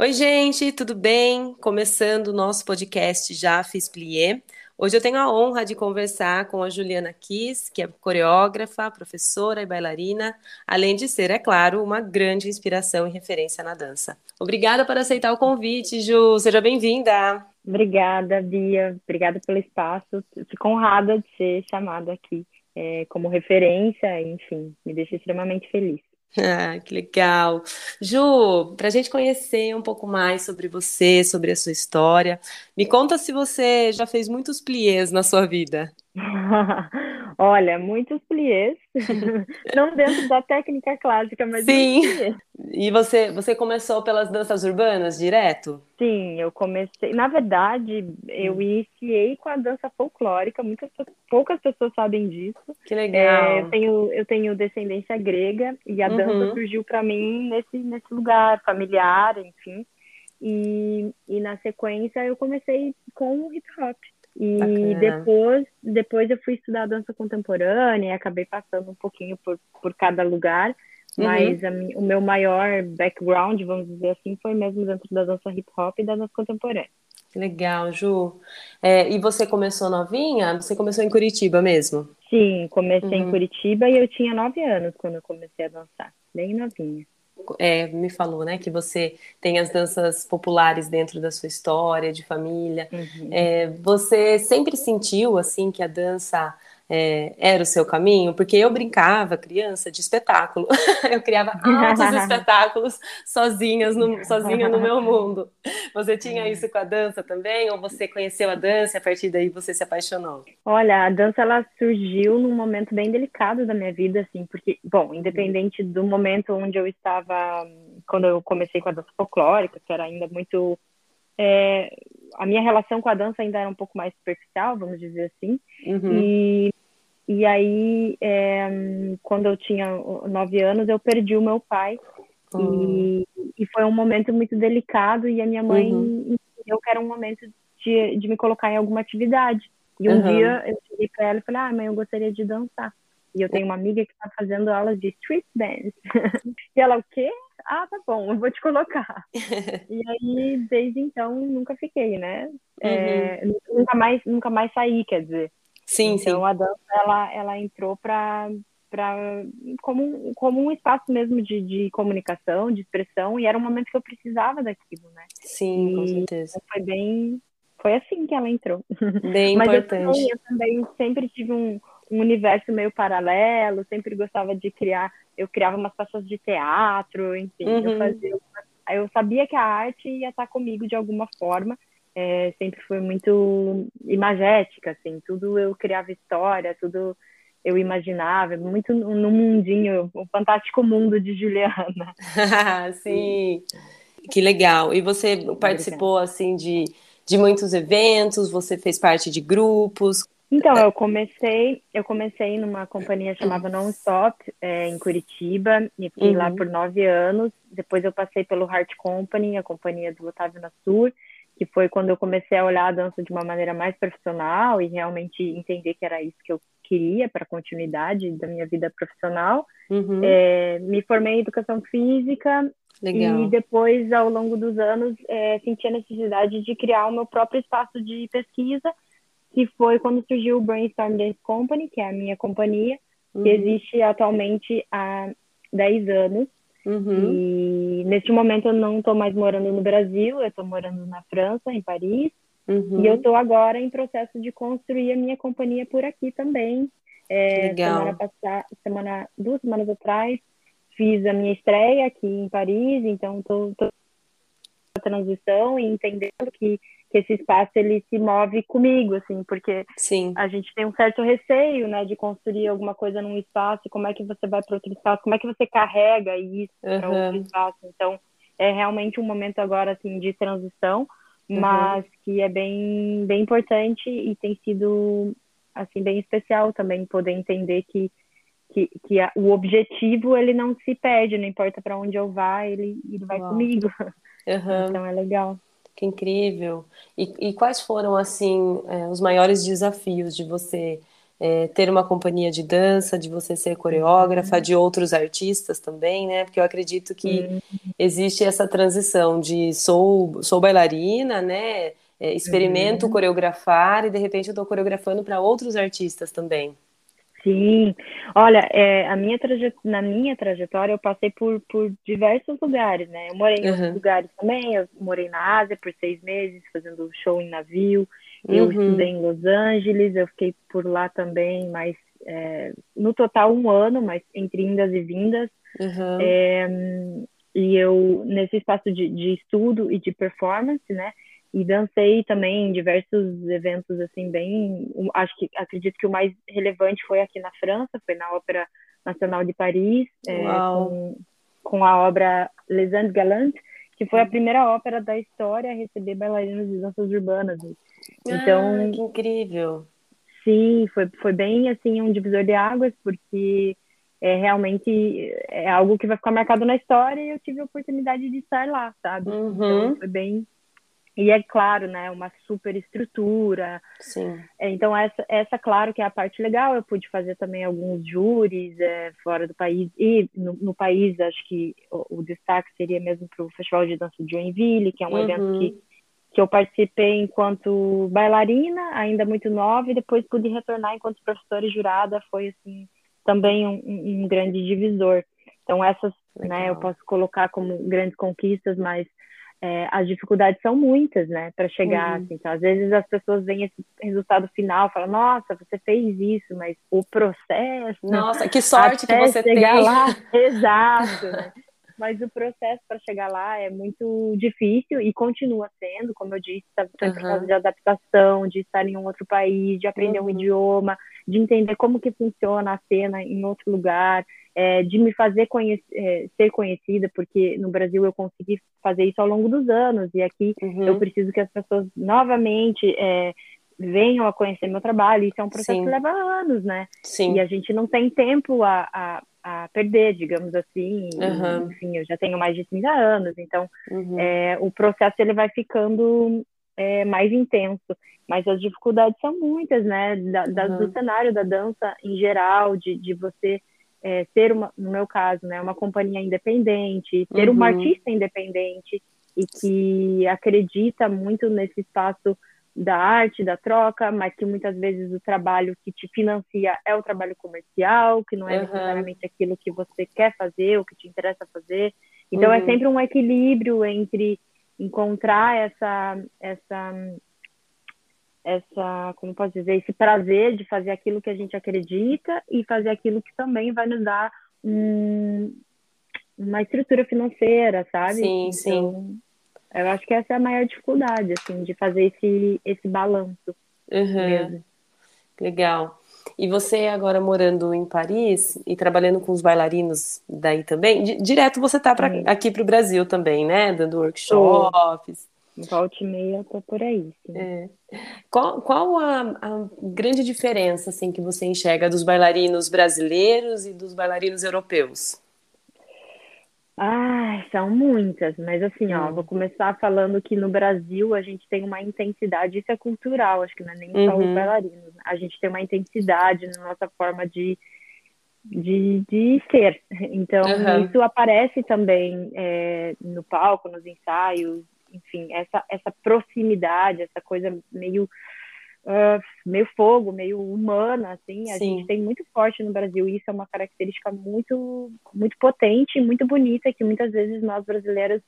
Oi, gente, tudo bem? Começando o nosso podcast Já Fiz Plié. Hoje eu tenho a honra de conversar com a Juliana Kiss, que é coreógrafa, professora e bailarina, além de ser, é claro, uma grande inspiração e referência na dança. Obrigada por aceitar o convite, Ju. Seja bem-vinda. Obrigada, Bia. Obrigada pelo espaço. Fico honrada de ser chamada aqui é, como referência, enfim, me deixa extremamente feliz. Ah, que legal. Ju, para a gente conhecer um pouco mais sobre você, sobre a sua história, me conta se você já fez muitos pliés na sua vida. Olha, muitos pliés, não dentro da técnica clássica, mas Sim. E você, você começou pelas danças urbanas direto? Sim, eu comecei. Na verdade, eu hum. iniciei com a dança folclórica. Muitas poucas pessoas sabem disso. Que legal. É, eu tenho eu tenho descendência grega e a uhum. dança surgiu para mim nesse nesse lugar familiar, enfim. E, e na sequência eu comecei com o hip hop. E depois, depois eu fui estudar dança contemporânea e acabei passando um pouquinho por, por cada lugar. Uhum. Mas o meu maior background, vamos dizer assim, foi mesmo dentro da dança hip hop e da dança contemporânea. Legal, Ju. É, e você começou novinha? Você começou em Curitiba mesmo? Sim, comecei uhum. em Curitiba e eu tinha nove anos quando eu comecei a dançar, bem novinha é, me falou, né, que você tem as danças populares dentro da sua história de família. Uhum. É, você sempre sentiu assim que a dança é, era o seu caminho? Porque eu brincava, criança, de espetáculo. eu criava altos espetáculos sozinhas no, sozinha no meu mundo. Você tinha isso com a dança também? Ou você conheceu a dança e a partir daí você se apaixonou? Olha, a dança ela surgiu num momento bem delicado da minha vida, assim, porque, bom, independente do momento onde eu estava, quando eu comecei com a dança folclórica, que era ainda muito é, a minha relação com a dança ainda era um pouco mais superficial, vamos dizer assim. Uhum. E, e aí, é, quando eu tinha nove anos, eu perdi o meu pai. Uhum. E, e, foi um momento muito delicado. E a minha mãe uhum. entendeu que era um momento de, de me colocar em alguma atividade. E um dia eu cheguei para ela e falei: Ah, mãe, eu gostaria de dançar. E eu tenho uma amiga que está fazendo aulas de street dance. e ela, o quê? ah, tá bom, eu vou te colocar. e aí, desde então, nunca fiquei, né? É, uhum. É, nunca, mais, nunca mais saí, quer dizer. Sim, então, sim. a dança, ela, ela entrou para para como, como um espaço mesmo de, de comunicação, de expressão, e era um momento que eu precisava daquilo, né? Sim, e com certeza. Foi bem, foi assim que ela entrou. Bem Mas importante. Eu também, eu também sempre tive um, um universo meio paralelo, sempre gostava de criar eu criava umas peças de teatro, enfim, uhum. eu fazia. Eu sabia que a arte ia estar comigo de alguma forma. É, sempre foi muito imagética, assim, tudo eu criava história, tudo eu imaginava, muito no mundinho, o fantástico mundo de Juliana. Sim, que legal. E você participou, assim, de, de muitos eventos, você fez parte de grupos? Então, eu comecei, eu comecei numa companhia chamada Non-Stop, é, em Curitiba, e fiquei uhum. lá por nove anos. Depois eu passei pelo Heart Company, a companhia do Otávio Nassur, que foi quando eu comecei a olhar a dança de uma maneira mais profissional e realmente entender que era isso que eu queria para a continuidade da minha vida profissional. Uhum. É, me formei em educação física Legal. e depois, ao longo dos anos, é, senti a necessidade de criar o meu próprio espaço de pesquisa que foi quando surgiu o Brainstorm Dance Company, que é a minha companhia, uhum. que existe atualmente há 10 anos. Uhum. E neste momento eu não estou mais morando no Brasil, eu estou morando na França, em Paris. Uhum. E eu estou agora em processo de construir a minha companhia por aqui também. É, Legal. Semana passada, semana, duas semanas atrás, fiz a minha estreia aqui em Paris, então estou na transição e entendendo que que esse espaço ele se move comigo, assim, porque Sim. a gente tem um certo receio, né, de construir alguma coisa num espaço, como é que você vai para outro espaço, como é que você carrega isso uhum. para outro espaço. Então, é realmente um momento agora, assim, de transição, uhum. mas que é bem, bem importante e tem sido, assim, bem especial também poder entender que que, que a, o objetivo ele não se perde, não importa para onde eu vá, ele, ele vai Uau. comigo. Uhum. Então é legal. Que incrível. E, e quais foram, assim, é, os maiores desafios de você é, ter uma companhia de dança, de você ser coreógrafa, uhum. de outros artistas também, né? Porque eu acredito que uhum. existe essa transição de sou, sou bailarina, né? É, experimento uhum. coreografar e de repente eu estou coreografando para outros artistas também. Sim, olha, é, a minha na minha trajetória eu passei por, por diversos lugares, né? Eu morei em outros lugares também, eu morei na Ásia por seis meses, fazendo show em navio, eu uhum. estudei em Los Angeles, eu fiquei por lá também, mas é, no total um ano, mas entre indas e vindas. Uhum. É, e eu, nesse espaço de, de estudo e de performance, né? E dancei também em diversos eventos, assim, bem. Acho que acredito que o mais relevante foi aqui na França, foi na Ópera Nacional de Paris, é, com, com a obra Les Andes Galantes, que foi a primeira ópera da história a receber bailarinos de danças urbanas. Então, ah, que incrível. Sim, foi, foi bem assim um divisor de águas, porque é realmente é algo que vai ficar marcado na história e eu tive a oportunidade de estar lá, sabe? Uhum. Então foi bem e é claro, né, uma super estrutura. Sim. É, então, essa, essa, claro, que é a parte legal. Eu pude fazer também alguns júris é, fora do país. E no, no país, acho que o, o destaque seria mesmo para o Festival de Dança de Joinville, que é um uhum. evento que, que eu participei enquanto bailarina, ainda muito nova, e depois pude retornar enquanto professora e jurada. Foi, assim, também um, um grande divisor. Então, essas, legal. né, eu posso colocar como grandes conquistas, mas é, as dificuldades são muitas, né, para chegar. Uhum. Assim, então, às vezes as pessoas veem esse resultado final, falam, nossa, você fez isso, mas o processo. Nossa, que sorte que você chegar tem. lá, exato. Né? Mas o processo para chegar lá é muito difícil e continua sendo, como eu disse, tá, tá uhum. de adaptação, de estar em um outro país, de aprender uhum. um idioma, de entender como que funciona a cena em outro lugar é, de me fazer conhece, é, ser conhecida, porque no Brasil eu consegui fazer isso ao longo dos anos, e aqui uhum. eu preciso que as pessoas novamente é, venham a conhecer meu trabalho. Isso é um processo Sim. que leva anos, né? Sim. E a gente não tem tempo a, a, a perder, digamos assim. Uhum. Enfim, eu já tenho mais de 30 anos, então uhum. é, o processo ele vai ficando é, mais intenso. Mas as dificuldades são muitas, né? Da, da, do uhum. cenário da dança em geral, de, de você é, ser uma, no meu caso, né, uma companhia independente, ser uhum. uma artista independente e que acredita muito nesse espaço da arte, da troca, mas que muitas vezes o trabalho que te financia é o trabalho comercial, que não é uhum. necessariamente aquilo que você quer fazer, o que te interessa fazer. Então é uhum. é sempre um equilíbrio entre encontrar essa essa essa, como posso dizer, esse prazer de fazer aquilo que a gente acredita e fazer aquilo que também vai nos dar um, uma estrutura financeira, sabe? Sim, então, sim. Eu acho que essa é a maior dificuldade, assim, de fazer esse, esse balanço. Uhum. Legal. E você agora morando em Paris e trabalhando com os bailarinos daí também, direto você tá pra, aqui para o Brasil também, né? Dando workshops. Volta e meia, tô por aí. É. Qual, qual a, a, grande diferença assim, que você enxerga dos bailarinos brasileiros e dos bailarinos europeus? Ah, são muitas, mas assim, ó, hum. vou começar falando que no Brasil a gente tem uma intensidade, isso é cultural, acho que não é nem só uhum. os bailarinos, né? a gente tem uma intensidade na nossa forma de, de, de ser. Então, uhum. isso aparece também é, no palco, nos ensaios, enfim, essa, essa proximidade, essa coisa meio, uh, meio fogo, meio humana, assim, a Sim. gente tem muito forte no Brasil, isso é uma característica muito, muito potente, muito bonita, que muitas vezes nós brasileiros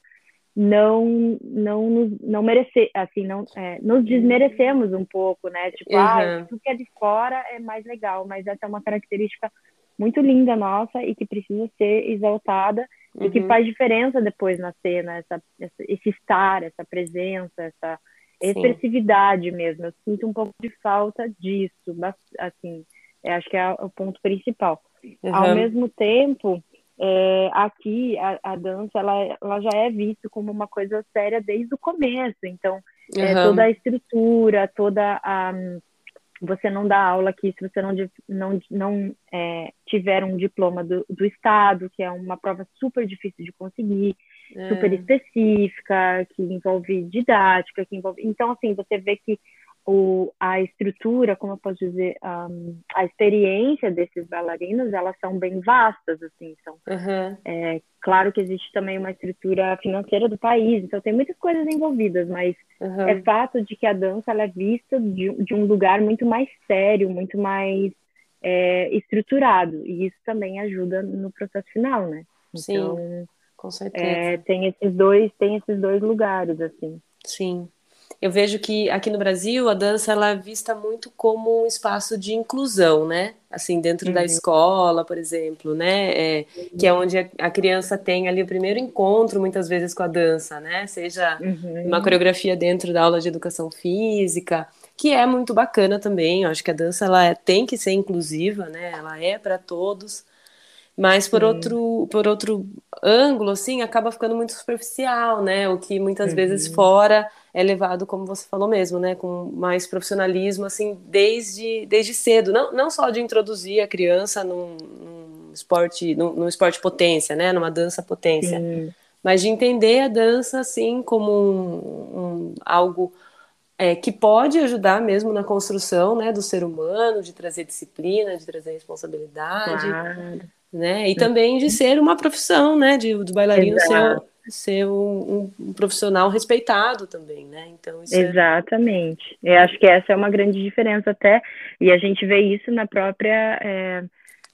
não não nos, não merecer assim não é, nos desmerecemos um pouco né tipo uhum. ah tudo que é de fora é mais legal mas essa é uma característica muito linda nossa e que precisa ser exaltada uhum. e que uhum. faz diferença depois na cena, essa esse estar, essa presença, essa expressividade mesmo. Eu sinto um pouco de falta disso, assim, acho que é o ponto principal. Uhum. Ao mesmo tempo, é, aqui a, a, dança ela, ela já é vista como uma coisa séria desde o começo, então uhum. é, toda a estrutura, toda a você não dá aula aqui se você não, não, não é, tiver um diploma do, do Estado, que é uma prova super difícil de conseguir, é. super específica, que envolve didática, que envolve. Então, assim, você vê que o, a estrutura, como eu posso dizer, um, a experiência desses bailarinos, elas são bem vastas, assim, são, uhum. é, claro que existe também uma estrutura financeira do país, então tem muitas coisas envolvidas, mas uhum. é fato de que a dança ela é vista de, de um lugar muito mais sério, muito mais é, estruturado, e isso também ajuda no processo final, né? Então, Sim, com certeza. É, tem esses dois, tem esses dois lugares, assim. Sim eu vejo que aqui no Brasil a dança ela é vista muito como um espaço de inclusão, né? Assim, dentro uhum. da escola, por exemplo, né? É, que é onde a, criança tem ali o primeiro encontro, muitas vezes, com a dança, né? Seja uhum. uma coreografia dentro da aula de educação física, que é muito bacana também. Eu acho que a dança ela é, tem que ser inclusiva, né? Ela é para todos. Mas por outro, por outro ângulo, assim, acaba ficando muito superficial, né? O que muitas uhum. vezes fora é levado, como você falou mesmo, né? Com mais profissionalismo, assim, desde, desde cedo. Não, não só de introduzir a criança num, num esporte, num, num, esporte potência, né? Numa dança potência. Sim. Mas de entender a dança, assim, como um, um algo é, que pode ajudar mesmo na construção né, do ser humano, de trazer disciplina, de trazer responsabilidade. Claro né? E também de ser uma profissão, né? De, do bailarino Exato. ser, ser um, um, profissional respeitado também, né? Então é Exatamente. É... Eu acho que essa é uma grande diferença até, e a gente vê isso na própria. É,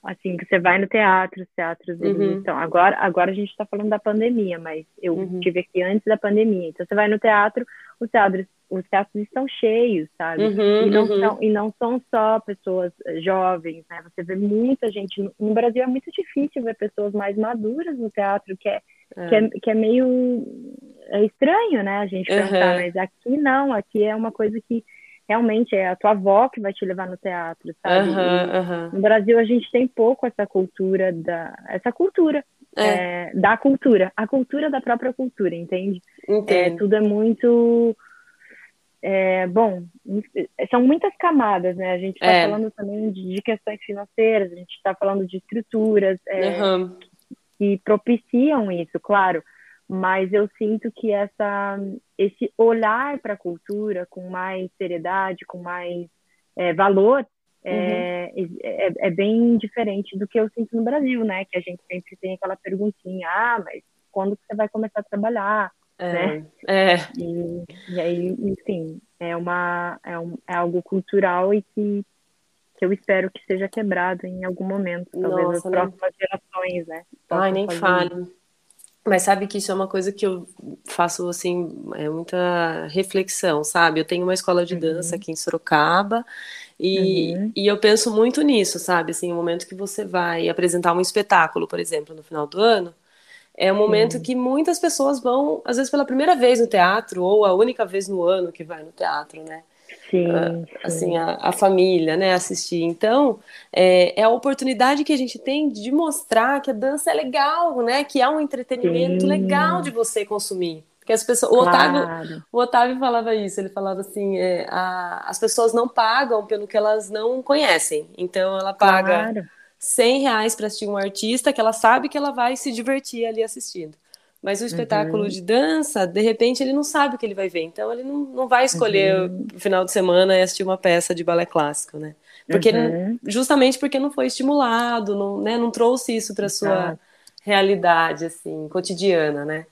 assim, você vai no teatro, os teatros uhum. então agora, agora a gente está falando da pandemia, mas eu uhum. tive aqui antes da pandemia. Então você vai no teatro, os teatros os teatros estão cheios, sabe? Uhum, e, não uhum. são, e não são só pessoas eh, jovens, né? Você vê muita gente. No Brasil é muito difícil ver pessoas mais maduras no teatro, que é, é. Que, é que é meio é estranho, né? A gente pensar, uhum. mas aqui não, aqui é uma coisa que realmente é a tua avó que vai te levar no teatro, sabe? No Brasil a gente tem pouco essa cultura da essa cultura é. É, da cultura, a cultura da própria cultura, entende? É, tudo é muito é, bom, são muitas camadas, né? A gente está é. falando também de, de, questões financeiras, a gente está falando de estruturas uhum. que, propiciam isso, claro. Mas eu sinto que essa, esse olhar para a cultura com mais seriedade, com mais valor, é, uhum. é, é, bem diferente do que eu sinto no Brasil, né? Que a gente sempre tem aquela perguntinha, ah, mas quando que você vai começar a trabalhar? É, né? é. E, e aí, enfim, é, uma, é, um, é algo cultural e que, que eu espero que seja quebrado em algum momento, talvez Nossa, as próximas gerações, né? Ai, nem fale. Mas sabe que isso é uma coisa que eu faço, assim, é muita reflexão, sabe? Eu tenho uma escola de dança uhum. aqui em Sorocaba e, uhum. e eu penso muito nisso, sabe? Assim, o momento que você vai apresentar um espetáculo, por exemplo, no final do ano, é um momento que muitas pessoas vão, às vezes pela primeira vez no teatro, ou a única vez no ano que vai no teatro, né? Sim, uh, assim, a, a, família, né, assistir. Então, é, é, a oportunidade que a gente tem de mostrar que a dança é legal, né, que é um entretenimento sim. legal de você consumir. Porque as pessoas, o, claro. Otávio, o Otávio falava isso, ele falava assim, é, a, as pessoas não pagam pelo que elas não conhecem. Então, ela paga... Claro 100 reais para assistir um artista que ela sabe que ela vai se divertir ali assistindo. Mas o espetáculo uhum. de dança, de repente, ele não sabe o que ele vai ver. Então, ele não, não vai escolher uhum. o final de semana e assistir uma peça de balé clássico, né? Porque uhum. justamente porque não foi estimulado, não, né, não trouxe isso para sua realidade, assim, cotidiana, né?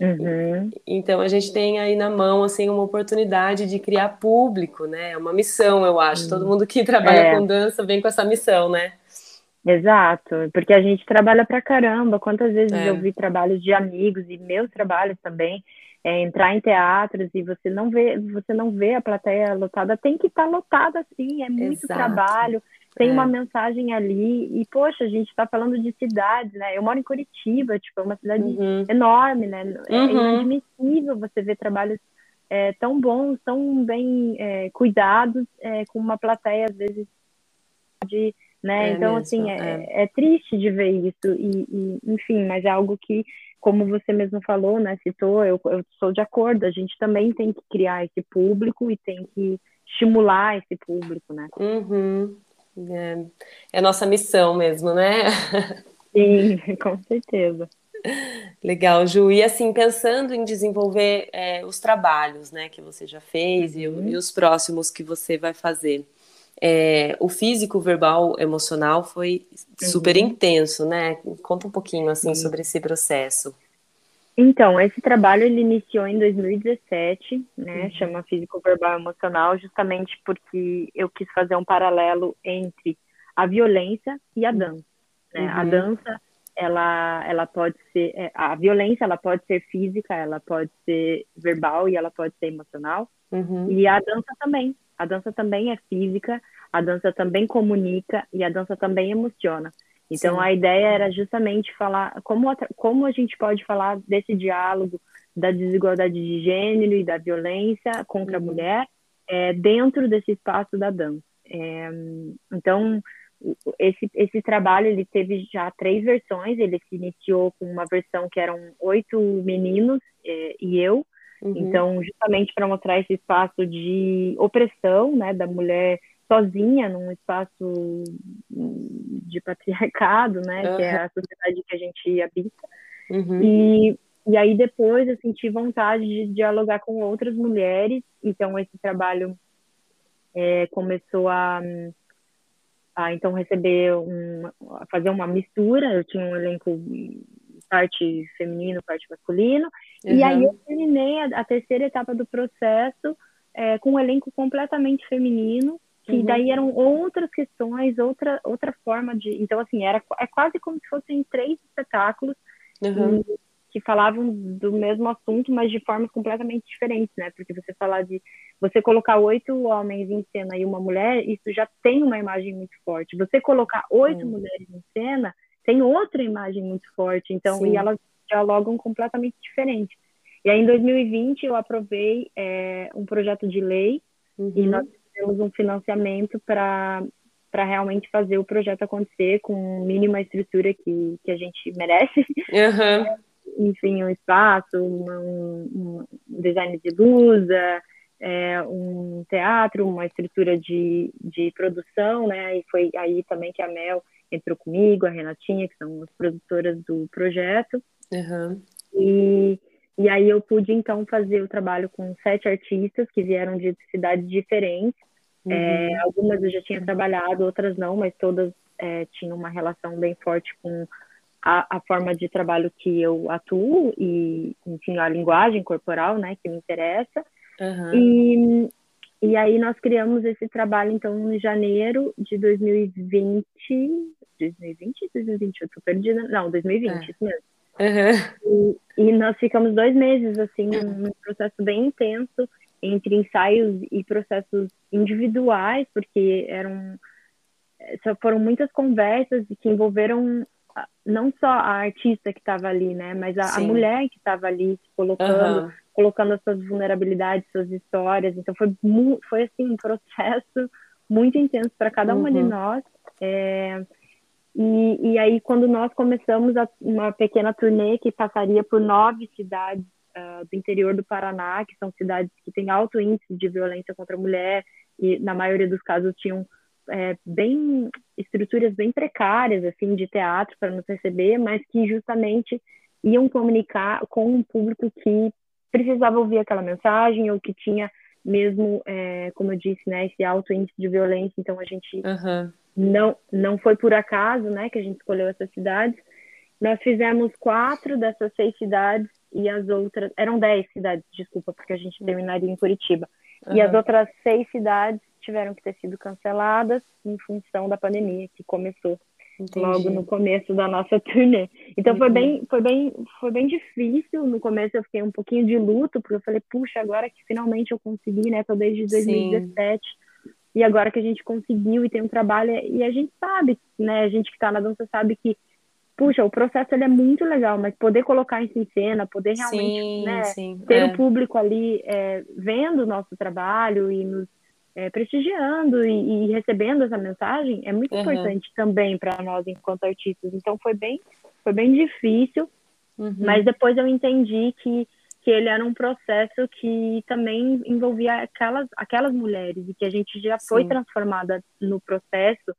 Uhum. Então a gente tem aí na mão assim uma oportunidade de criar público, né? É uma missão, eu acho. Todo mundo que trabalha é. com dança vem com essa missão, né? Exato, porque a gente trabalha pra caramba. Quantas vezes é. eu vi trabalhos de amigos e meus trabalhos também, é, entrar em teatros e você não vê, você não vê a plateia lotada, tem que estar tá lotada sim, é muito Exato. trabalho, tem é. uma mensagem ali, e poxa, a gente está falando de cidades, né? Eu moro em Curitiba, tipo, é uma cidade uhum. enorme, né? É uhum. inadmissível você ver trabalhos é, tão bons, tão bem é, cuidados, é, com uma plateia, às vezes, de né? É então, mesmo, assim, é, é. é, triste de ver isso, e, e, enfim, mas é algo que, como você mesmo falou, né, citou, eu, eu sou de acordo, a gente também tem que criar esse público e tem que estimular esse público, né? Uhum. É, é nossa missão mesmo, né? Sim, com certeza. Legal, Ju. E assim, pensando em desenvolver é, os trabalhos né, que você já fez e, uhum. e os próximos que você vai fazer. É, o físico, verbal, emocional foi super uhum. intenso, né? Conta um pouquinho assim uhum. sobre esse processo. Então, esse trabalho ele iniciou em 2017, né? Uhum. Chama Físico Verbal Emocional, justamente porque eu quis fazer um paralelo entre a violência e a uhum. dança. Né? A uhum. dança, ela, ela pode ser, é, a violência, ela pode ser física, ela pode ser verbal e ela pode ser emocional. Uhum. E a dança também. A dança também é física, a dança também comunica e a dança também emociona. Então, Sim. a ideia era justamente falar como, como a gente pode falar desse diálogo da desigualdade de gênero e da violência contra uhum. a mulher é, dentro desse espaço da dança. É, então, esse, esse trabalho ele teve já três versões. Ele se iniciou com uma versão que eram oito meninos é, e eu. Uhum. Então, justamente para mostrar esse espaço de opressão né, da mulher sozinha num espaço de patriarcado, né, uhum. que é a sociedade que a gente habita. Uhum. E, e aí depois eu senti vontade de dialogar com outras mulheres, então esse trabalho é, começou a, a então receber um, a fazer uma mistura, eu tinha um elenco parte feminino, parte masculino, uhum. e aí eu terminei a, a terceira etapa do processo é, com um elenco completamente feminino, que uhum. daí eram outras questões, outra, outra forma de. Então, assim, era é quase como se fossem três espetáculos uhum. que, que, falavam do mesmo assunto, mas de formas completamente diferentes, né? Porque você falar de. Você colocar oito homens em cena e uma mulher, isso já tem uma imagem muito forte. Você colocar oito mulheres em cena, tem outra imagem muito forte. Então, Sim. e elas dialogam completamente diferente. E aí, em 2020, eu aprovei é, um projeto de lei e uhum. nós temos um financiamento para para realmente fazer o projeto acontecer com mínima estrutura que, que a gente merece. Uhum. Enfim, um espaço, um, um design de luz, é, um teatro, uma estrutura de, de produção, né? E foi aí também que a Mel entrou comigo, a Renatinha, que são as produtoras do projeto. Uhum. E e aí eu pude, então, fazer o trabalho com sete artistas que vieram de cidades diferentes. Uhum. É, algumas eu já tinha trabalhado, outras não, mas todas é, tinham uma relação bem forte com a, a, forma de trabalho que eu atuo e, enfim, a linguagem corporal, né, que me interessa. Uhum. E, e aí nós criamos esse trabalho, então, em janeiro de 2020. 2020? 2020? Eu tô perdida. Não, 2020, é. isso mesmo. Uhum. E, e, nós ficamos dois meses, assim, num processo bem intenso entre ensaios e processos individuais, porque eram foram muitas conversas que envolveram não só a artista que estava ali, né, mas a, a mulher que estava ali se colocando, uhum. colocando as suas vulnerabilidades, suas histórias. Então foi foi assim um processo muito intenso para cada uma uhum. de nós. É, e, e aí, quando nós começamos a, uma pequena turnê que passaria por nove cidades uh, do interior do Paraná, que são cidades que têm alto índice de violência contra a mulher, e na maioria dos casos tinham é, bem estruturas bem precárias assim de teatro para nos receber, mas que justamente iam comunicar com um público que precisava ouvir aquela mensagem ou que tinha mesmo, é, como eu disse, né, esse alto índice de violência. Então a gente uhum não, não foi por acaso, né, que a gente escolheu essas cidades. Nós fizemos quatro dessas seis cidades e as outras eram dez cidades, desculpa, porque a gente terminaria em Curitiba. Uhum. E as outras seis cidades tiveram que ter sido canceladas em função da pandemia que começou Entendi. logo no começo da nossa turnê. Então uhum. foi bem, foi bem, foi bem difícil. No começo eu fiquei um pouquinho de luto, porque eu falei, puxa, agora que finalmente eu consegui, né? Tô desde 2017. Sim e agora que a gente conseguiu e tem um trabalho, e a gente sabe, né, a gente que está na dança sabe que, puxa, o processo ele é muito legal, mas poder colocar isso em cena, poder realmente sim, né, sim, ter é. o público ali é, vendo o nosso trabalho e nos é, prestigiando e, e, recebendo essa mensagem é muito uhum. importante também para nós enquanto artistas. Então foi bem, foi bem difícil, uhum. mas depois eu entendi que que ele era um processo que também envolvia aquelas, aquelas mulheres e que a gente já foi Sim. transformada no processo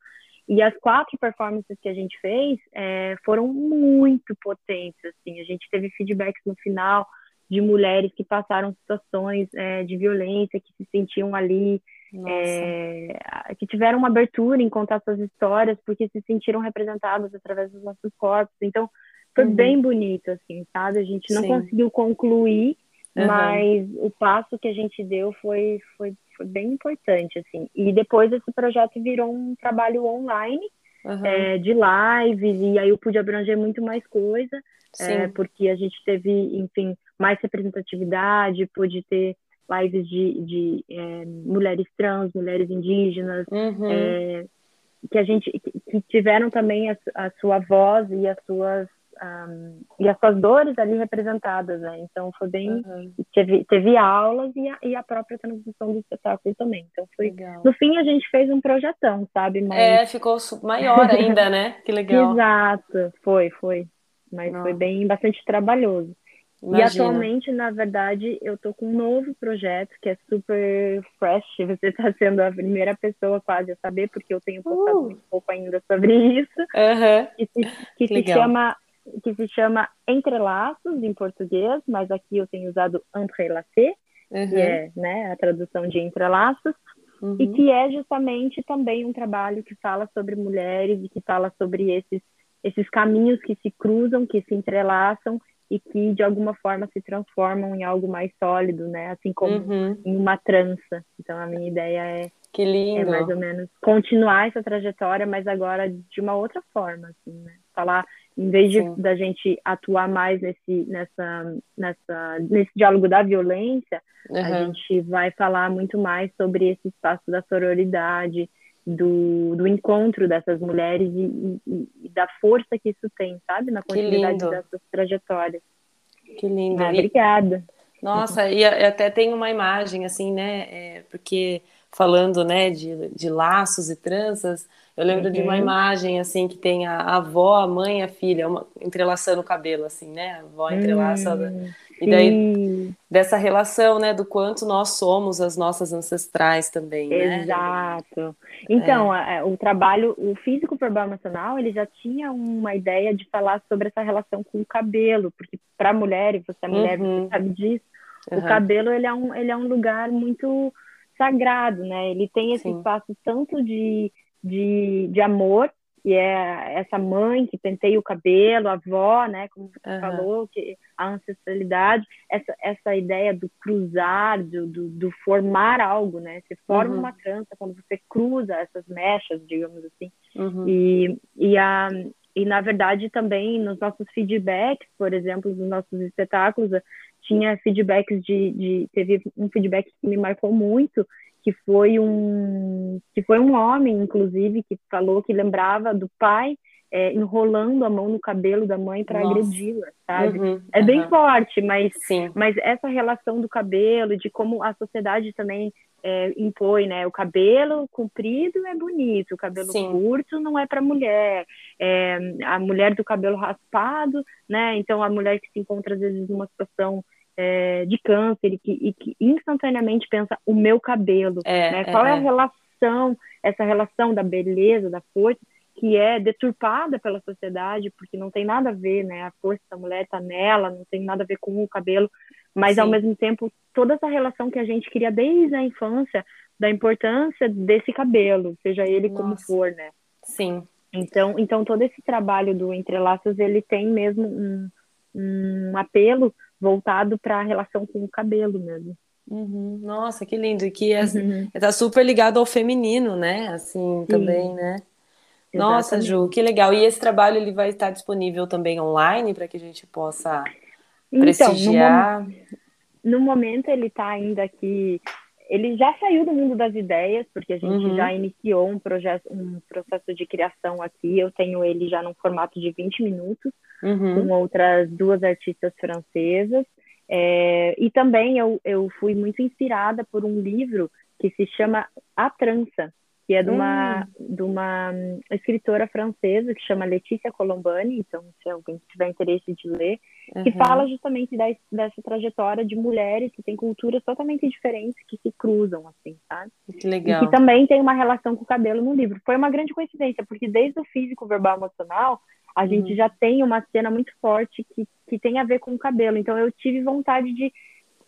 E as quatro performances que a gente fez é, foram muito potentes, assim. A gente teve feedbacks no final de mulheres que passaram situações é, de violência, que se sentiam ali, é, que tiveram uma abertura em contar suas histórias, porque se sentiram representadas através dos nossos corpos. Então, foi uhum. bem bonito, assim, sabe? A gente não Sim. conseguiu concluir, uhum. mas o passo que a gente deu foi, foi, foi bem importante, assim. E depois esse projeto virou um trabalho online, uhum. é, de lives, e aí eu pude abranger muito mais coisa, é, porque a gente teve, enfim, mais representatividade, pude ter lives de, de é, mulheres trans, mulheres indígenas, uhum. é, que a gente que tiveram também a, a sua voz e as suas um, e as suas dores ali representadas, né? Então foi bem uhum. teve, teve aulas e a, e a própria transmissão do espetáculo também. Então foi legal. no fim a gente fez um projetão, sabe? Mas... É, ficou maior ainda, né? Que legal. Exato, foi, foi, mas Não. foi bem bastante trabalhoso. Imagina. E atualmente, na verdade, eu tô com um novo projeto que é super fresh. Você está sendo a primeira pessoa quase a saber, porque eu tenho postado uh. muito pouco ainda sobre isso. Uhum. Que, se, que se chama que se chama Entrelaços em português, mas aqui eu tenho usado Entrelacé, uhum. que é né, a tradução de entrelaços, uhum. e que é justamente também um trabalho que fala sobre mulheres e que fala sobre esses, esses caminhos que se cruzam, que se entrelaçam e que de alguma forma se transformam em algo mais sólido, né? Assim como uhum. em uma trança. Então a minha ideia é que lindo. É mais ou menos continuar essa trajetória, mas agora de uma outra forma, assim, né? Falar, em vez de, da gente atuar mais nesse, nessa, nessa, nesse diálogo da violência, uhum. a gente vai falar muito mais sobre esse espaço da sororidade, do, do encontro dessas mulheres e, e, e, da força que isso tem, sabe? Na continuidade dessas trajetórias. Que lindo. Ah, obrigada. Nossa, e até tem uma imagem, assim, né? É, porque falando, né, de, de laços e tranças, eu lembro uhum. de uma uhum. imagem, assim, que tem a, avó, a mãe e a filha, uma, entrelaçando o cabelo, assim, né? A avó entrelaça... Uhum. E daí, dessa relação, né, do quanto nós somos as nossas ancestrais também, né? Exato. Então, é. a, o trabalho, o físico verbal emocional, ele já tinha uma ideia de falar sobre essa relação com o cabelo, porque para a mulher, e você é mulher, uhum. você sabe disso, uhum. o cabelo, ele é, um, ele é um lugar muito sagrado, né? Ele tem esse Sim. espaço tanto de, de, de amor, que é essa mãe que penteia o cabelo, a avó, né, como você uhum. falou, que a ancestralidade, essa, essa ideia do cruzar, do, do, do formar algo, né, você forma uhum. uma trança quando você cruza essas mechas, digamos assim, uhum. e, e, a, e na verdade também nos nossos feedbacks, por exemplo, nos nossos espetáculos, tinha feedbacks de, de teve um feedback que me marcou muito, que foi um que foi um homem, inclusive, que falou que lembrava do pai é, enrolando a mão no cabelo da mãe para agredi-la, sabe? Uhum, é bem uhum. forte, mas Sim. mas essa relação do cabelo, de como a sociedade também é, impõe, né? O cabelo comprido é bonito, o cabelo Sim. curto não é para mulher. É, a mulher do cabelo raspado, né? Então a mulher que se encontra às vezes numa situação é, de câncer e que, e que, instantaneamente pensa o meu cabelo, é, né? Qual é, a é. relação, essa relação da beleza, da força, que é deturpada pela sociedade, porque não tem nada a ver, né? A força da mulher está nela, não tem nada a ver com o cabelo, mas Sim. ao mesmo tempo toda essa relação que a gente cria desde a infância da importância desse cabelo, seja ele Nossa. como for, né? Sim. Então, então todo esse trabalho do Entrelaços ele tem mesmo um, um apelo voltado para a relação com o cabelo mesmo. Uhum. Nossa, que lindo! E que é, uhum. tá super ligado ao feminino, né? Assim, Sim. também, né? Exatamente. Nossa, Ju, que legal. E esse trabalho ele vai estar disponível também online para que a gente possa prestigiar? Então, no, no momento ele está ainda aqui ele já saiu do mundo das ideias, porque a gente uhum. já iniciou um, projeto, um processo de criação aqui. Eu tenho ele já num formato de 20 minutos, uhum. com outras duas artistas francesas. É, e também eu, eu fui muito inspirada por um livro que se chama A Trança, que é de uma, hum. de uma escritora francesa que chama Letícia Colombani, então se alguém tiver interesse de ler, uhum. que fala justamente dessa, dessa trajetória de mulheres que têm culturas totalmente diferentes que se cruzam, assim, sabe? Que legal. E que também tem uma relação com o cabelo no livro. Foi uma grande coincidência, porque desde o físico, verbal, emocional, a gente uhum. já tem uma cena muito forte que, que tem a ver com o cabelo. Então eu tive vontade de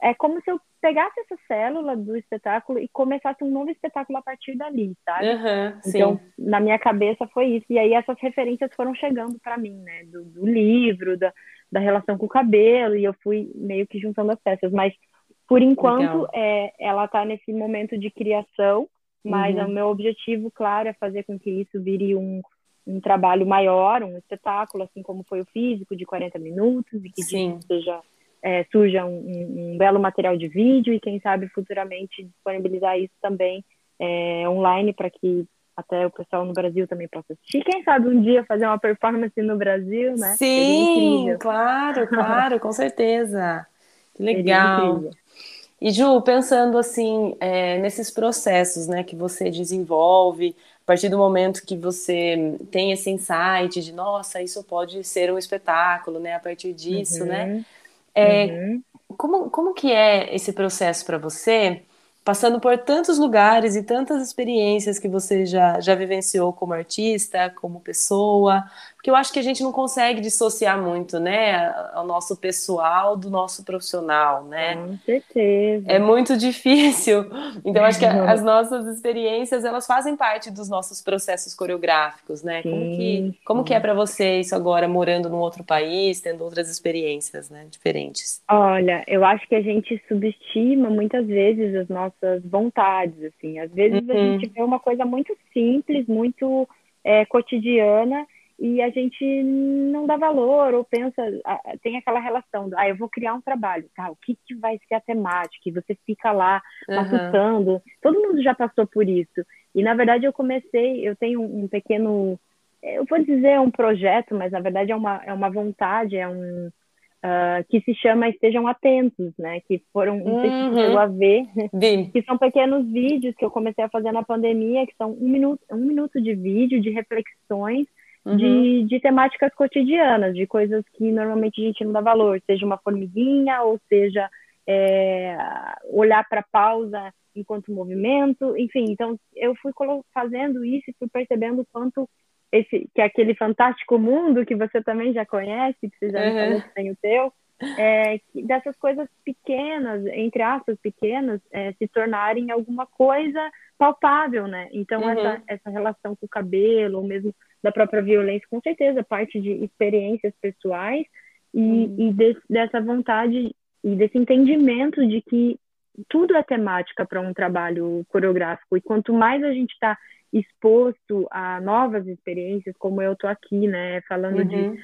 é como se eu pegasse essa célula do espetáculo e começasse um novo espetáculo a partir dali, sabe? Uhum, então, na minha cabeça foi isso. E aí essas referências foram chegando para mim, né? Do, do, livro, da, da relação com o cabelo, e eu fui meio que juntando as peças. Mas, por enquanto, é, ela está nesse momento de criação, mas uhum. o meu objetivo, claro, é fazer com que isso vire um, um trabalho maior, um espetáculo, assim como foi o físico, de 40 minutos, e que seja é, surja um, um, belo material de vídeo e quem sabe futuramente disponibilizar isso também é, online para que até o pessoal no Brasil também possa assistir. Quem sabe um dia fazer uma performance no Brasil, né? Sim, claro, claro, com certeza. Que legal. E Ju, pensando assim é, nesses processos, né, que você desenvolve a partir do momento que você tem esse insight de, nossa, isso pode ser um espetáculo, né? A partir disso, né? uhum. né? É, uhum. como, como que é esse processo para você? passando por tantos lugares e tantas experiências que você já, já vivenciou como artista, como pessoa, porque eu acho que a gente não consegue dissociar muito, né, o nosso pessoal do nosso profissional, né? Com certeza. É muito difícil. Então, acho que as nossas experiências, elas fazem parte dos nossos processos coreográficos, né? Sim, como que, como que é para você isso agora, morando num outro país, tendo outras experiências, né, diferentes? Olha, eu acho que a gente subestima muitas vezes as nossas nossas vontades, assim. Às vezes uhum. a gente vê uma coisa muito simples, muito é, cotidiana e a gente não dá valor ou pensa, tem aquela relação, ah, eu vou criar um trabalho, tá? O que, que vai ser a temática? E você fica lá matutando. Todo mundo já passou por isso. E na verdade eu comecei, eu tenho um pequeno, eu vou dizer um projeto, mas na verdade é uma, é uma vontade, é um, uh, que se chama Estejam Atentos, né? Que foram, não sei se chegou a ver, que são pequenos vídeos que eu comecei a fazer na pandemia, que são um minuto, um minuto de vídeo, de reflexões, uhum. de, de temáticas cotidianas, de coisas que normalmente a gente não dá valor, seja uma formiguinha, ou seja é, olhar para a pausa enquanto movimento, enfim. Então, eu fui fazendo isso e fui percebendo o quanto esse, que é aquele fantástico mundo que você também já conhece, que você já uhum. falou que tem o teu, é, dessas coisas pequenas, entre aspas, pequenas, é, se tornarem alguma coisa palpável, né? Então, uhum. essa, essa relação com o cabelo, ou mesmo da própria violência, com certeza, parte de experiências pessoais e, uhum. e de, dessa vontade e desse entendimento de que tudo é temática para um trabalho coreográfico. E quanto mais a gente está exposto a novas experiências, como eu tô aqui, né, falando uhum. de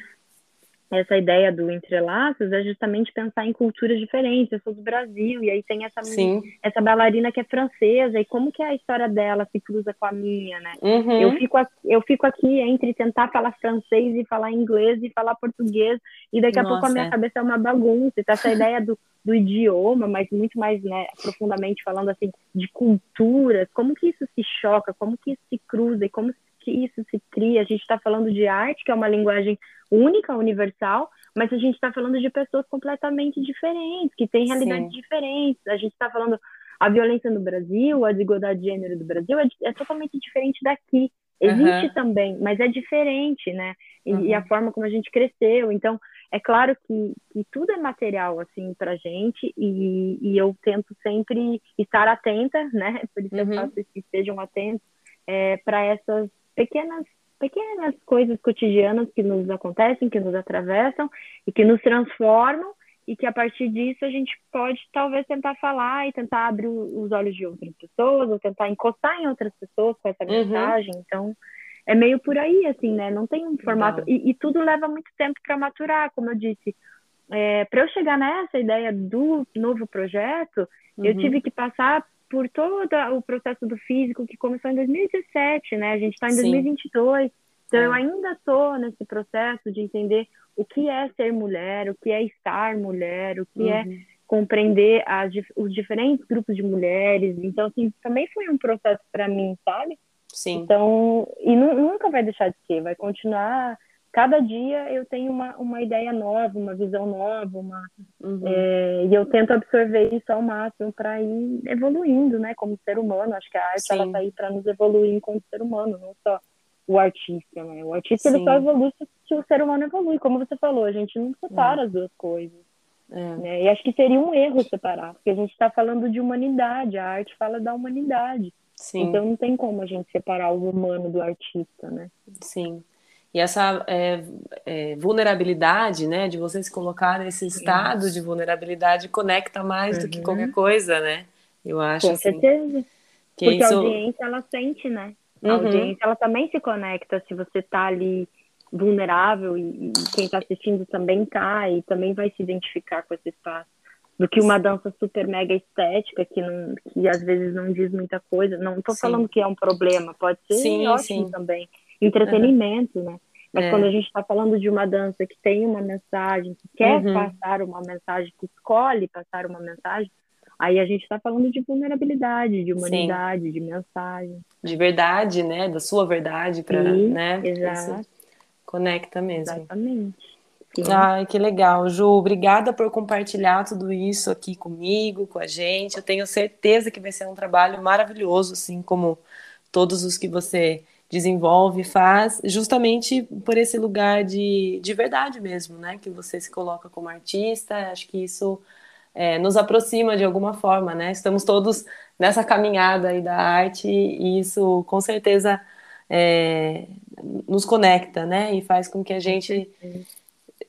essa ideia do entrelaços é justamente pensar em culturas diferentes. Eu sou do Brasil e aí tem essa minha, essa bailarina que é francesa e como que a história dela se cruza com a minha, né? Uhum. Eu fico aqui, eu fico aqui entre tentar falar francês e falar inglês e falar português e daqui a Nossa. pouco a minha cabeça é uma bagunça. Então essa ideia do, do idioma, mas muito mais, né, profundamente falando assim de culturas, como que isso se choca, como que isso se cruza e como que isso se cria. A gente está falando de arte, que é uma linguagem única, universal, mas a gente está falando de pessoas completamente diferentes, que têm realidades Sim. diferentes. A gente está falando a violência no Brasil, a desigualdade de gênero do Brasil é, é totalmente diferente daqui. Existe uhum. também, mas é diferente, né? E, uhum. e, a forma como a gente cresceu. Então, é claro que, que tudo é material, assim, pra gente, e, e eu tento sempre estar atenta, né? Por isso uhum. eu faço que sejam atentos é, para essas pequenas pequenas coisas cotidianas que nos acontecem, que nos atravessam e que nos transformam e que a partir disso a gente pode talvez tentar falar e tentar abrir os olhos de outras pessoas ou tentar encostar em outras pessoas com essa uhum. mensagem. Uhum. Então é meio por aí, assim, né? Não tem um formato e, e, tudo leva muito tempo para maturar, como eu disse. É, para eu chegar nessa ideia do novo projeto, uhum. eu tive que passar por todo o processo do físico que começou em 2017, né? A gente está em Sim. 2022. Então, é. eu ainda estou nesse processo de entender o que é ser mulher, o que é estar mulher, o que é uhum. é compreender as, os diferentes grupos de mulheres. Então, assim, também foi um processo para mim, sabe? Sim. Então, e nunca vai deixar de ser, vai continuar. Cada dia eu tenho uma, uma ideia nova, uma visão nova, uma, uhum. é, e eu tento absorver isso ao máximo para ir evoluindo, né, como ser humano. Acho que a arte Sim. ela tá aí para nos evoluir como ser humano, não só o artista, né? O artista Sim. ele só evolui se o ser humano evolui, como você falou, a gente não separa é. as duas coisas. É. Né? E acho que seria um erro separar, porque a gente está falando de humanidade, a arte fala da humanidade. Sim. Então não tem como a gente separar o humano do artista, né? Sim. E essa é, é, vulnerabilidade, né, de você se colocar nesse estado Sim. de vulnerabilidade conecta mais uhum. do que uhum. qualquer coisa, né? Eu acho. Com assim, certeza. Porque isso... a audiência ela sente, né? A uhum. audiência ela também se conecta se você tá ali vulnerável e, e quem está assistindo também tá e também vai se identificar com esse espaço do que uma dança super mega estética que não que às vezes não diz muita coisa não estou falando que é um problema pode ser sim, ótimo sim. também entretenimento uhum. né mas é. quando a gente está falando de uma dança que tem uma mensagem que quer uhum. passar uma mensagem que escolhe passar uma mensagem aí a gente está falando de vulnerabilidade de humanidade sim. de mensagem de verdade né da sua verdade para né exato Conecta mesmo. Exatamente. Sim. Ai, que legal, Ju. Obrigada por compartilhar tudo isso aqui comigo, com a gente. Eu tenho certeza que vai ser um trabalho maravilhoso, assim como todos os que você desenvolve, faz, justamente por esse lugar de, de verdade mesmo, né? Que você se coloca como artista. Acho que isso é, nos aproxima de alguma forma, né? Estamos todos nessa caminhada aí da arte e isso com certeza é, nos conecta, né? E faz com que a gente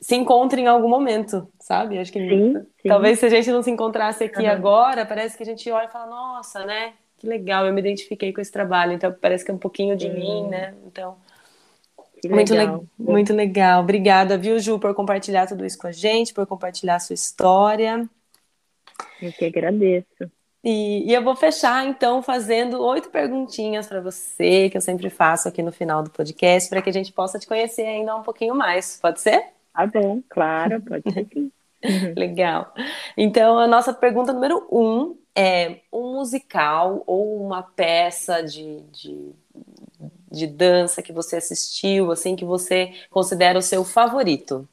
se encontre em algum momento, sabe? Acho que sim, sim. talvez se a gente não se encontrasse aqui uhum. agora, parece que a gente olha e fala, nossa, né? Que legal, eu me identifiquei com esse trabalho, então parece que é um pouquinho de mim, né? Então, muito legal. Le muito legal. Obrigada, viu, Ju, por compartilhar tudo isso com a gente, por compartilhar a sua história. Eu que agradeço. E, e, eu vou fechar, então, fazendo oito perguntinhas para você, que eu sempre faço aqui no final do podcast, para que a gente possa te conhecer ainda um pouquinho mais. Pode ser? Tá bom, claro, pode ser sim. Legal. Então, a nossa pergunta número um é um musical ou uma peça de, de, de dança que você assistiu, assim, que você considera o seu favorito?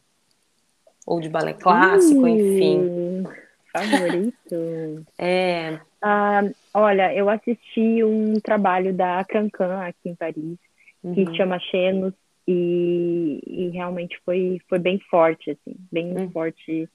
Ou de balé clássico, enfim. Favorito? é. Ah, olha, eu assisti um trabalho da Cancan aqui em Paris, uhum. que chama Xenos, e, e, realmente foi, foi bem forte, assim, bem uhum. forte.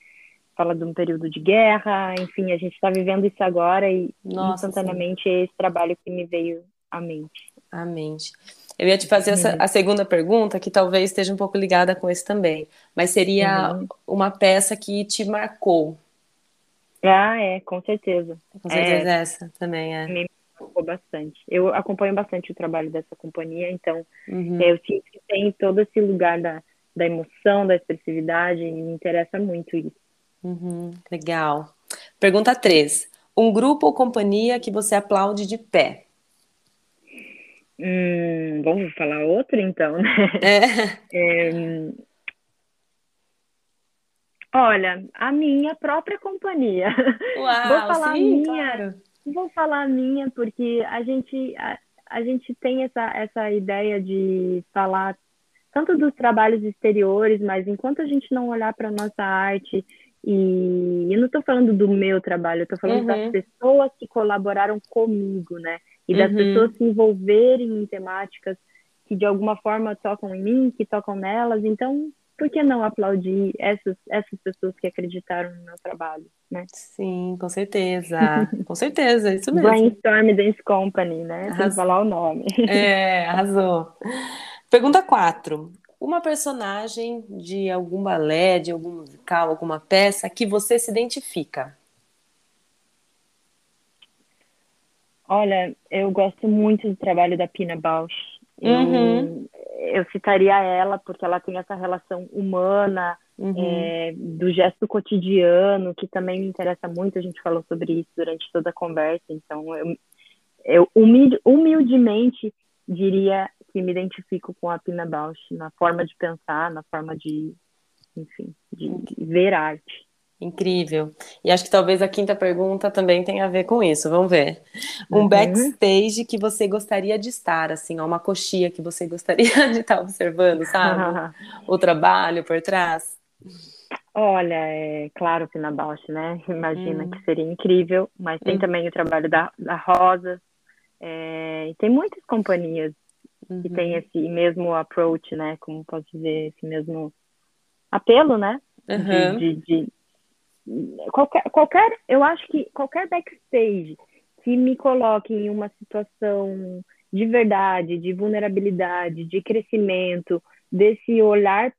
Fala de um período de guerra, enfim, a gente está vivendo isso agora e Nossa, instantaneamente sim. é esse trabalho que me veio à mente. À mente. Eu ia te fazer essa, uhum. a segunda pergunta, que talvez esteja um pouco ligada com esse também, mas seria uhum. uma peça que te marcou, ah, é, com certeza. Com certeza é, essa também é. Me marcou bastante. Eu acompanho bastante o trabalho dessa companhia, então uhum. eu sinto que tem todo esse lugar da, da emoção, da expressividade, e me interessa muito isso. Uhum, legal. Pergunta 3. Um grupo ou companhia que você aplaude de pé? Hum, vamos falar outro então, né? É. é Olha, a minha própria companhia. Uau, vou falar sim, minha, claro. Vou falar minha porque a gente a, a gente tem essa essa ideia de falar tanto dos trabalhos exteriores, mas enquanto a gente não olhar para nossa arte e eu não estou falando do meu trabalho, eu estou falando uhum. das pessoas que colaboraram comigo, né? E das uhum. pessoas se envolverem em temáticas que de alguma forma tocam em mim, que tocam nelas. Então, por que não aplaudir essas, essas pessoas que acreditaram no meu trabalho, né? Sim, com certeza, com certeza, isso mesmo. Brainstorm Dance Company, né? Arrasou. Tem que falar o nome. É, arrasou. Pergunta 4. Uma personagem de algum balé, de algum musical, alguma peça que você se identifica? Olha, eu gosto muito do trabalho da Pina Bausch. Uhum eu citaria ela porque ela tem essa relação humana uhum. é, do gesto cotidiano que também me interessa muito. A gente falou sobre isso durante toda a conversa, então eu, eu humildemente diria que me identifico com a Pina Bausch na forma de pensar, na forma de, enfim, de, ver arte. Incrível. E acho que talvez a quinta pergunta também tenha a ver com isso. Vamos ver. Um uhum. backstage que você gostaria de estar, assim, uma coxia que você gostaria de estar observando, sabe? o trabalho por trás. Olha, é claro que na Bausch, né? Imagina hum. que seria incrível, mas tem hum. também o trabalho da, da Rosa. É, e tem muitas companhias uhum. que têm esse mesmo approach, né? Como posso dizer, esse mesmo apelo, né? Uhum. De, de, de, qualquer, qualquer, eu acho que qualquer backstage que me coloque em uma situação de verdade, de vulnerabilidade, de crescimento, desse olhar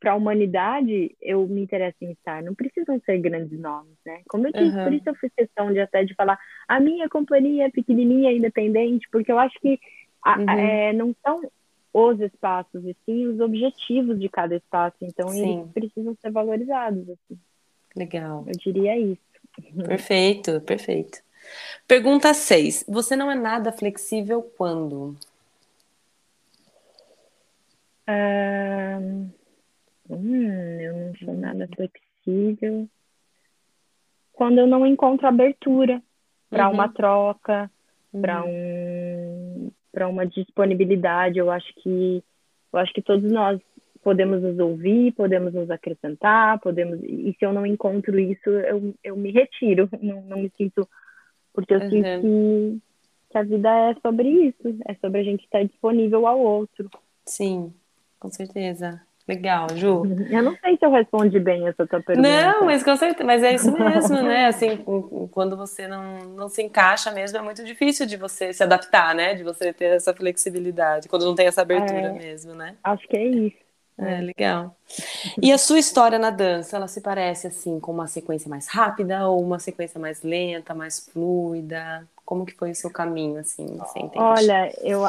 para a humanidade, eu me interesso em estar. Não precisam ser grandes nomes, né? Como eu disse, uhum. por isso eu fiz questão de até de falar a minha companhia é pequenininha, independente, porque eu acho que a, uhum. é, não são os espaços, e sim os objetivos de cada espaço. Então, sim. eles precisam ser valorizados. Assim. Legal. Eu diria isso. Perfeito, perfeito. Pergunta 6. Você não é nada flexível quando? hum, eu não sou nada flexível. Quando eu não encontro abertura para uhum. uma troca, uhum. para um, para uma disponibilidade, eu acho que eu acho que todos nós podemos nos ouvir, podemos nos acrescentar, podemos. E se eu não encontro isso, eu, eu me retiro, não, não me sinto. Porque eu uhum. sinto que, que a vida é sobre isso, é sobre a gente estar disponível ao outro. Sim, com certeza. Legal, Ju. Eu não sei se eu respondi bem essa tua pergunta. Não, mas com certeza, mas é isso mesmo, né? Assim, quando você não, não se encaixa mesmo, é muito difícil de você se adaptar, né? De você ter essa flexibilidade, quando não tem essa abertura é, mesmo, né? Acho que é isso. É, legal. E a sua história na dança, ela se parece assim com uma sequência mais rápida ou uma sequência mais lenta, mais fluida? Como que foi o seu caminho, assim, você entende? Olha, eu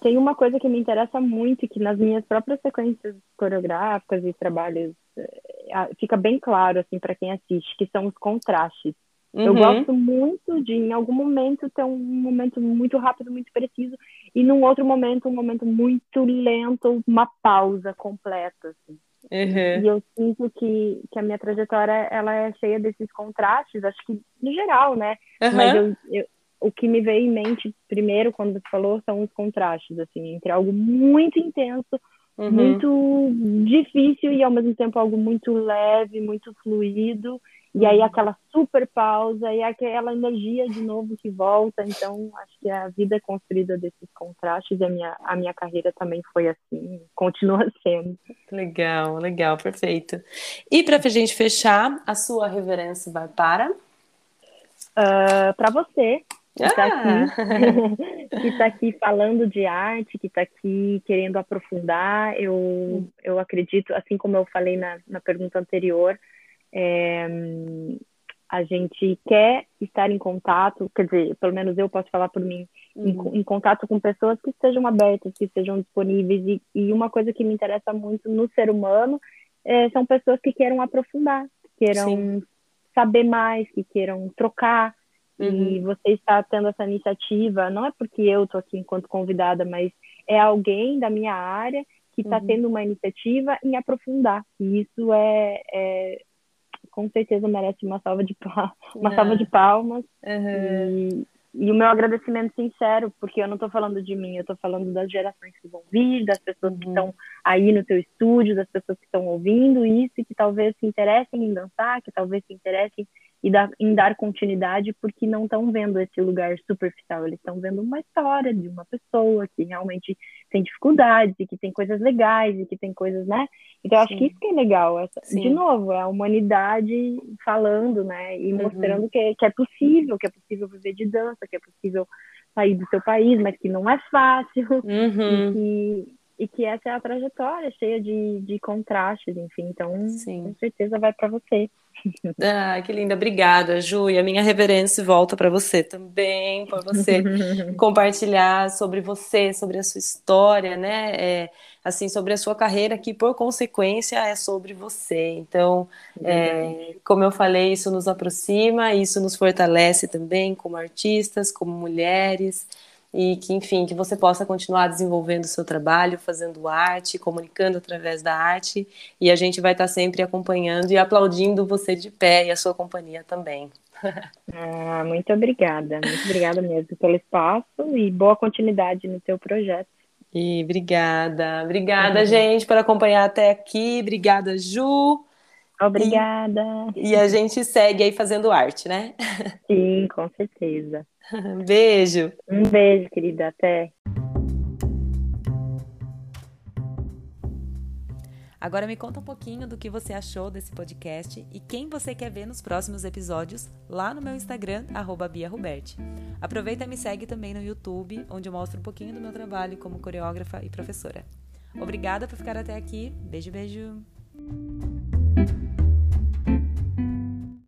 tem uma coisa que me interessa muito, que nas minhas próprias sequências coreográficas e trabalhos eh, fica bem claro, assim, para quem assiste, que são os contrastes. Uhum. Eu gosto muito de, em algum momento, ter um momento muito rápido, muito preciso, e num outro momento, um momento muito lento, uma pausa completa, assim. Uhum. E eu sinto que, que a minha trajetória, ela é cheia desses contrastes, acho que no geral, né? Uhum. Mas eu, eu, o que me veio em mente primeiro, quando você falou, são os contrastes, assim, entre algo muito intenso, uhum. muito difícil e ao mesmo tempo algo muito leve, muito fluido, e aí aquela super pausa e aquela energia de novo que volta. Então, acho que a vida é construída desses contrastes e a minha, a minha carreira também foi assim, continua sendo. Legal, legal, perfeito. E para a gente fechar, a sua reverência vai para? Uh, para você, que está ah. aqui, que tá aqui falando de arte, que está aqui querendo aprofundar. Eu, hum. eu acredito, assim como eu falei na, na pergunta anterior, é, a gente quer estar em contato, quer dizer, pelo menos eu posso falar por mim, uhum. em, em, contato com pessoas que estejam abertas, que estejam disponíveis. E, e uma coisa que me interessa muito no ser humano é, são pessoas que queiram aprofundar, que queiram Sim. saber mais, que queiram trocar. Uhum. E você está tendo essa iniciativa, não é porque eu estou aqui enquanto convidada, mas é alguém da minha área que está uhum. tendo uma iniciativa em aprofundar. E isso é, é com certeza merece uma salva de, uma salva de palmas. Uhum. E, e, o meu agradecimento sincero, porque eu não estou falando de mim, eu estou falando das gerações que vão vir, das pessoas uhum. que estão aí no teu estúdio, das pessoas que estão ouvindo isso e que talvez se interessem em dançar, que talvez se interessem e dar, em dar continuidade porque não estão vendo esse lugar superficial, eles estão vendo uma história de uma pessoa que realmente tem dificuldades e que tem coisas legais e que tem coisas, né? Então eu acho que isso que é legal, essa, de novo, é a humanidade falando, né? E uhum. mostrando uhum. que, que é possível, que é possível viver de dança, que é possível sair do seu país, mas que não é fácil uhum. e que e que essa é a trajetória cheia de, de contrastes, enfim. Então, Sim. com certeza vai para você. Ah, que linda, obrigada, Ju. E a minha reverência volta para você também, por você compartilhar sobre você, sobre a sua história, né? É, assim, sobre a sua carreira, que por consequência é sobre você. Então, é, como eu falei, isso nos aproxima, isso nos fortalece também como artistas, como mulheres. E que, enfim, que você possa continuar desenvolvendo o seu trabalho, fazendo arte, comunicando através da arte, e a gente vai estar sempre acompanhando e aplaudindo você de pé e a sua companhia também. Ah, muito obrigada, muito obrigada mesmo pelo espaço e boa continuidade no teu projeto. E obrigada, obrigada, uhum. gente, por acompanhar até aqui. Obrigada, Ju. Obrigada. E, e, a gente segue aí fazendo arte, né? Sim, com certeza. Beijo. Um beijo, querida. Até. Agora me conta um pouquinho do que você achou desse podcast e quem você quer ver nos próximos episódios lá no meu Instagram, BiaRoberti. Aproveita e me segue também no YouTube, onde eu mostro um pouquinho do meu trabalho como coreógrafa e professora. Obrigada por ficar até aqui. Beijo, beijo.